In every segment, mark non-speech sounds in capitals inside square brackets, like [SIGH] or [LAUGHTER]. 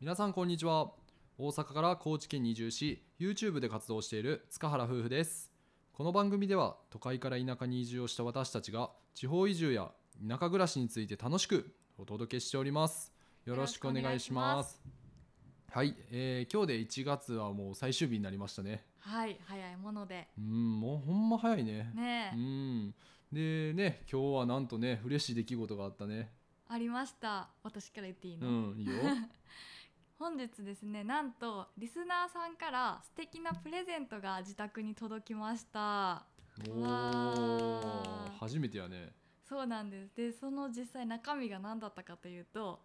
皆さんこんにちは。大阪から高知県に移住し YouTube で活動している塚原夫婦です。この番組では都会から田舎に移住をした私たちが地方移住や田舎暮らしについて楽しくお届けしております。よろしくお願いします。はい、えー今日で1月はもう最終日になりましたね。はい早いもので。うんもうほんま早いね。ねえ、うん。でね今日はなんとね嬉しい出来事があったね。ありました。私から言っていいうの、んいいよ [LAUGHS] 本日ですねなんとリスナーさんから素敵なプレゼントが自宅に届きました。おわーー。初めてやね。そうなんです。でその実際中身が何だったかというと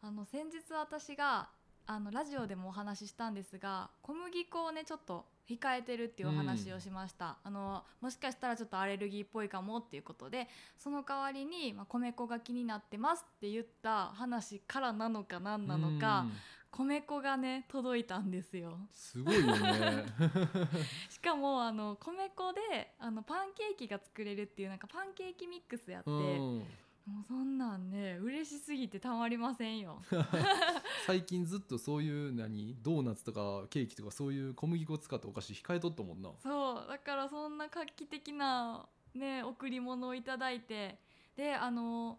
あの先日私があのラジオでもお話ししたんですが小麦粉をねちょっと控えてるっていうお話をしました、あのもしかしたらちょっとアレルギーっぽいかもっていうことでその代わりに、まあ、米粉が気になってますって言った話からなのか何なのかうん。米粉がね届いたんですよ。すごいよね。[LAUGHS] しかもあの米粉であのパンケーキが作れるっていうなんかパンケーキミックスやって、うんもうそんなんね嬉しすぎてたまりませんよ。[LAUGHS] 最近ずっとそういう何ドーナツとかケーキとかそういう小麦粉を使ったお菓子控えとったもんな。そうだからそんな画期的なね贈り物をいただいてであの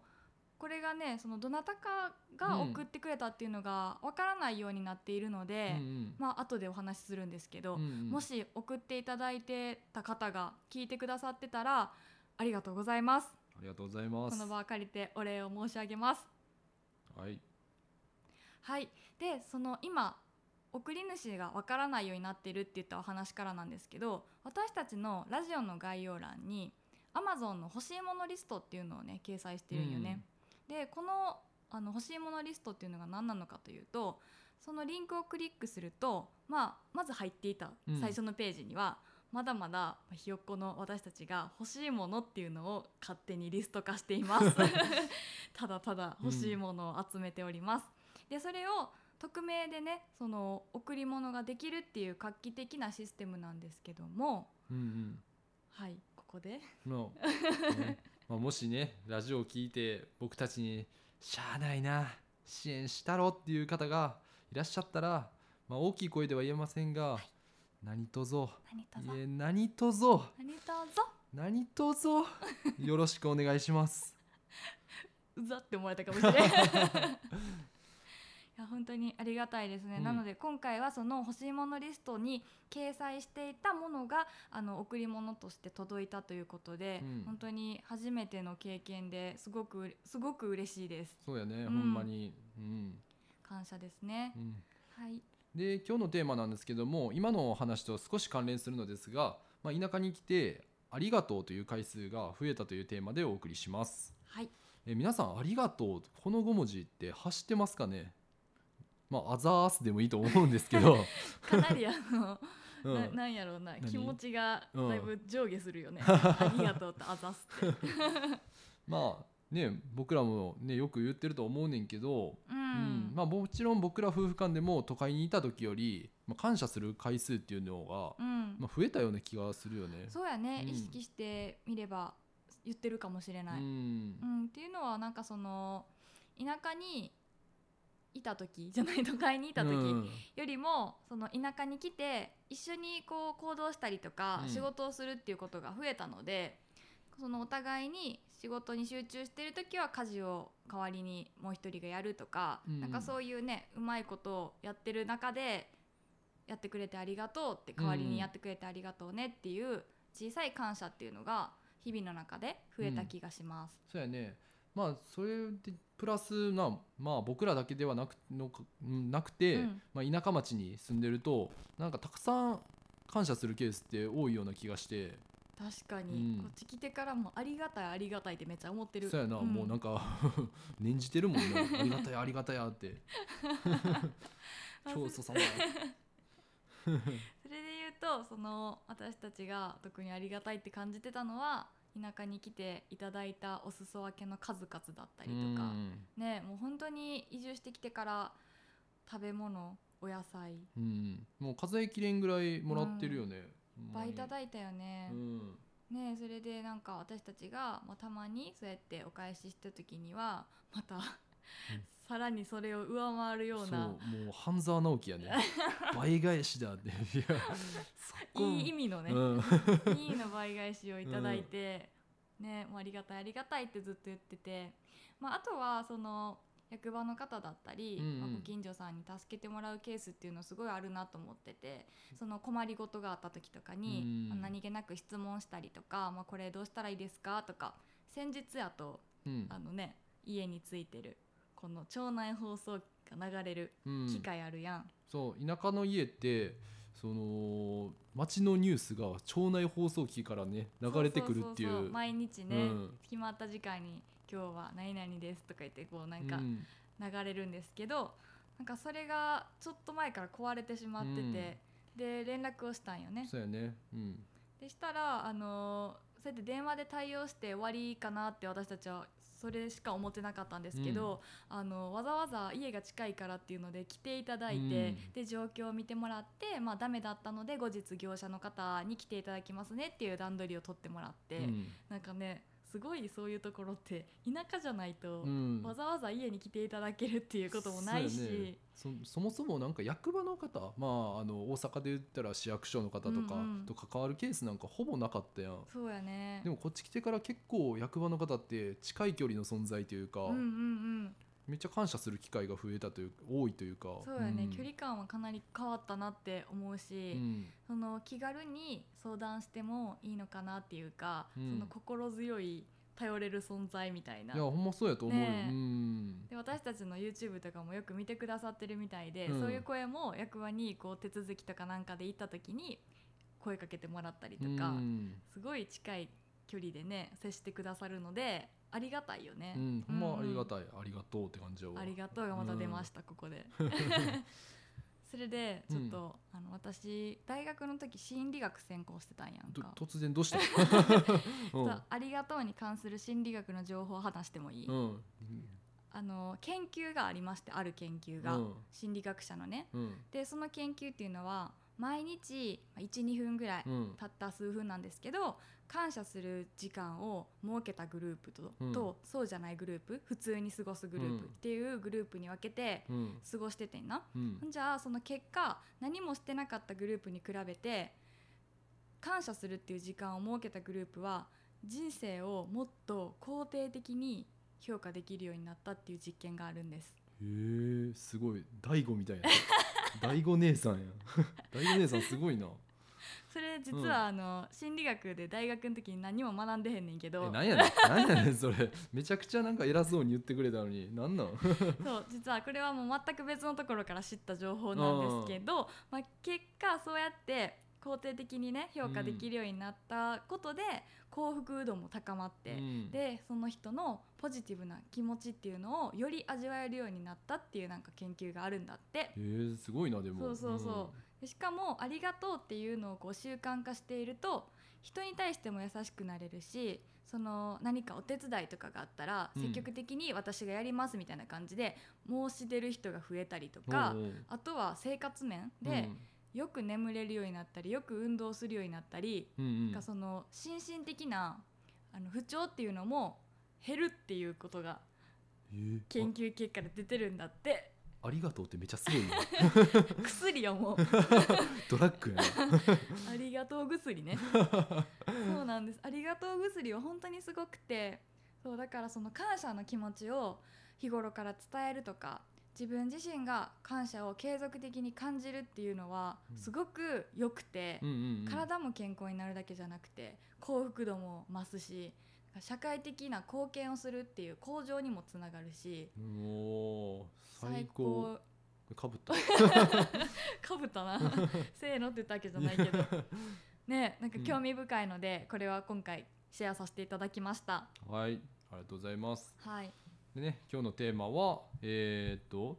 これがねそのどなたかがうん送ってくれたっていうのがわからないようになっているので、うんまあ後でお話しするんですけど、うんうん。もし送っていただいてた方が聞いてくださってたらありがとうございます。ありがとうございます。この場を借りてお礼を申し上げます。はい。はい。でその今送り主がわからないようになってるって言ったお話からなんですけど私たちのラジオの概要欄に Amazon の欲しいものリストっていうのをね掲載してるんよね。でこのあの欲しいものリストっていうのが何なのかというとそのリンクをクリックすると、まあ、まず入っていたうん。最初のページには、まだまだひよっこの私たちが欲しいものっていうのを勝手にリスト化しています。[LAUGHS] ただただ欲しいものを集めております、でそれを匿名でねその贈り物ができるっていう画期的なシステムなんですけどもうんはいここで。うんまあね。まあもしねラジオを聞いて僕たちにしゃあないな支援したろっていう方がいらっしゃったら、まあ、大きい声では言えませんが、何とぞ何とぞいえ何とぞ何とぞ何とぞよろしくお願いします。[LAUGHS] うざって思われたかもしれない [LAUGHS] いや本当にありがたいですね、うん。なので今回はその欲しいものリストに掲載していたものがあの贈り物として届いたということで、うん。本当に初めての経験ですごくすごく嬉しいです。そうやね、ん。ほんまに、うん。感謝ですね、うん、はいで今日のテーマなんですけども今のお話と少し関連するのですが、まあ、田舎に来て「ありがとう」という回数が増えたというテーマでお送りします。はい。え皆さん「ありがとう」この5文字って発してますかね？まあ、アザースでもいいと思うんですけど、[LAUGHS] かなりあの、うん。ななんやろうな何？気持ちがうんだいぶ上下するよね、[LAUGHS] ありがとうとあざすって。[LAUGHS] まあね僕らもねよく言ってると思うねんけど、ううんん、まあ、もちろん僕ら夫婦間でも都会にいた時より、まあ、感謝する回数っていうのが、うん。まあ、増えたような気がするよね。そうやね、うん。意識してみれば言ってるかもしれない、うん。うん、っていうのはなんかその田舎にいた時じゃない都会にいた時うん。よりも、その田舎に来て一緒にこう行動したりとかうん。仕事をするっていうことが増えたので、そのお互いに仕事に集中してる時は家事を代わりにもう一人がやるとか、うん。なんかそういうねうまいことをやってる中でやってくれてありがとうって代わりにやってくれてありがとうねっていう小さい感謝っていうのが日々の中で増えた気がします。そうやね。まあそれでプラスな、まあ、僕らだけではなくのなくて、うん。まあ、田舎町に住んでるとなんかたくさん感謝するケースって多いような気がして確かに、うん。こっち来てからもありがたいありがたいってめっちゃ思ってる。そうやな、もうなんかか [LAUGHS] 念じてるもんねありがたやありがたやって。教祖様それで言うとその私たちが特にありがたいって感じてたのは田舎に来ていただいたお裾分けの数々だったりとか、うん。ねもう本当に移住してきてから食べ物お野菜。うん、もう数えきれんぐらいもらってるよね、ほんまぱいにいただいたよね。うん。ねそれでなんか私たちが、まあ、たまにそうやってお返しした時にはまた [LAUGHS] さらにそれを上回るよそううなもう半沢直樹やね。[LAUGHS] 倍返しだって。いやいい意味のね、うん。[LAUGHS] いいの倍返しをいただいて、ねもうありがたいありがたいってずっと言ってて、まあ、あとはその役場の方だったり、うんうん。まあご近所さんに助けてもらうケースっていうのすごいあるなと思っててその困りごとがあった時とかに、うんまあ何気なく質問したりとか、まあ、これどうしたらいいですかとか先日やとうん。あのね家についてるこの町内放送が流れるうん。機会あるやん、そう田舎の家ってその町のニュースが町内放送機からね流れてくるっていそそそそう毎日ね、うん。決まった時間に「今日は何々です」とか言ってこうなんかうん。流れるんですけど、なんかそれがちょっと前から壊れてしまってて、で連絡をしたんよね。そうやね。うん。でしたらあのーそうやって電話で対応して終わりかなって私たちはそれしか思ってなかったんですけど、あのわざわざ家が近いからっていうので来ていただいて、うん。で状況を見てもらって、まあ、ダメだったので後日業者の方に来ていただきますねっていう段取りを取ってもらって、うん。なんかねすごいそういうところって田舎じゃないと、うん。わざわざ家に来ていただけるっていうこともないし。そうやね。そそもそもなんか役場の方まああの大阪で言ったら市役所の方とかうんうん。と関わるケースなんかほぼなかったやん、そうやね。でもこっち来てから結構役場の方って近い距離の存在というか、うんうんうんめっちゃ感謝する機会が増えたという多いというか。そうやね、ん。距離感はかなり変わったなって思うし、うん。その気軽に相談してもいいのかなっていうか、うん。その心強い頼れる存在みたいな。いやほんまそうやと思うよ、ねえ。うん。で私たちの YouTube とかもよく見てくださってるみたいで、うん。そういう声も役場にこう手続きとかなんかで行った時に声かけてもらったりとか、うん。すごい近い距離でね接してくださるのでありがたいよね。うん、ほんまありがい、たい、ありがとうって感じやわ。ありがとうがまた出ました、ここで。[LAUGHS] それでちょっと、あの私大学の時心理学専攻してたんやんどか。突然どうした？[LAUGHS] ありがとうに関する心理学の情報を話してもいい、うん。あの研究がありましてある研究が、うん。心理学者のね。うん。でその研究っていうのは毎日12分ぐらい、うん。たった数分なんですけど感謝する時間を設けたグループと,、うん。とそうじゃないグループ普通に過ごすグループっていうグループに分けてうん。過ごしててんな、うん。じゃあその結果何もしてなかったグループに比べて感謝するっていう時間を設けたグループは人生をもっと肯定的に評価できるようになったっていう実験があるんです。へえすごい。大悟みたいな [LAUGHS] 大悟姉さんや。[LAUGHS] 大悟姉さんすごいな。それ実はあの、心理学で大学の時に何も学んでへんねんけえどなんやねん。なんやねんそれ。めちゃくちゃなんか偉そうに言ってくれたのに。なんなん？[LAUGHS] そう実はこれはもう全く別のところから知った情報なんですけど、まあ、結果そうやって肯定的にね評価できるようになったことで、幸福度も高まって、うん。でその人のポジティブな気持ちっていうのをより味わえるようになったっていうなんか研究があるんだって。へえすごいなでも。そうそうそう。でしかも「ありがとう」っていうのをこう習慣化していると人に対しても優しくなれるしその何かお手伝いとかがあったらうん。積極的に私がやりますみたいな感じで申し出る人が増えたりとうんかあとは生活面でよく眠れるようになったりよく運動するようになったりうんうん。なんかその心身的なあの不調っていうのも減るっていうことが研究結果で出てるんだって。あありがとうってめっちゃすごいな [LAUGHS] 薬よもう。[LAUGHS] ドラッグやな [LAUGHS] ありがとう薬ね。そうなんです。ありがとう薬は本当にすごくてそうだからその感謝の気持ちを日頃から伝えるとか自分自身が感謝を継続的に感じるっていうのはうん。すごく良くて、体も健康になるだけじゃなくて幸福度も増すし社会的な貢献をするっていう向上にもつながるし最高。かぶった。[LAUGHS] かぶったな。[LAUGHS] せーのって言ったわけじゃないけど。ねなんか興味深いので、これは今回シェアさせていただきました。はいありがとうございます。はいでね今日のテーマはえーっと、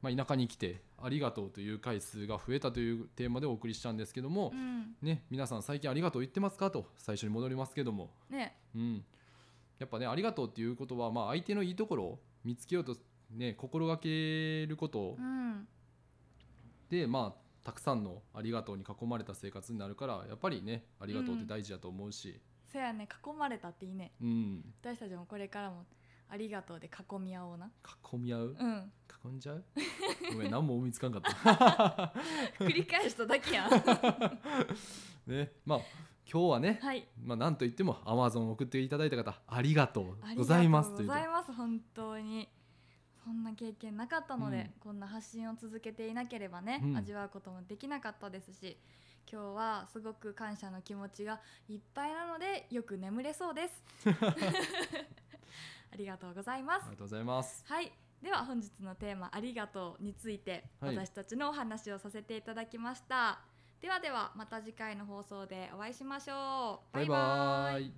まあ、田舎に来てありがとうという回数が増えたというテーマでお送りしたんですけどもう、ん。ね皆さん最近ありがとう言ってますか？と最初に戻りますけども。ね。うん、やっぱねありがとうっていうことは、まあ、相手のいいところを見つけようと、ね、心がけること。うん。で、まあ、たくさんのありがとうに囲まれた生活になるからやっぱりねありがとうって大事だと思うし、そやね囲まれたっていいね。うん。私たちもこれからもありがとうで囲み合おうな。囲み合う？うん。囲んじゃう？ごめん何も思いつかんかった。[LAUGHS] 繰り返しただけやん。[LAUGHS] ねまあ今日はね、はい。まあなんといっても Amazon 送っていただいた方ありがとうございます。がとうというございます本当に。そんな経験なかったので、うん。こんな発信を続けていなければね、うん。味わうこともできなかったですし今日はすごく感謝の気持ちがいっぱいなのでよく眠れそうです [LAUGHS] ありがとうございます。ありがとうございます。はい。では本日のテーマ「ありがとう」についてはい。私たちのお話をさせていただきました、ではではまた次回の放送でお会いしましょう。バイバーイ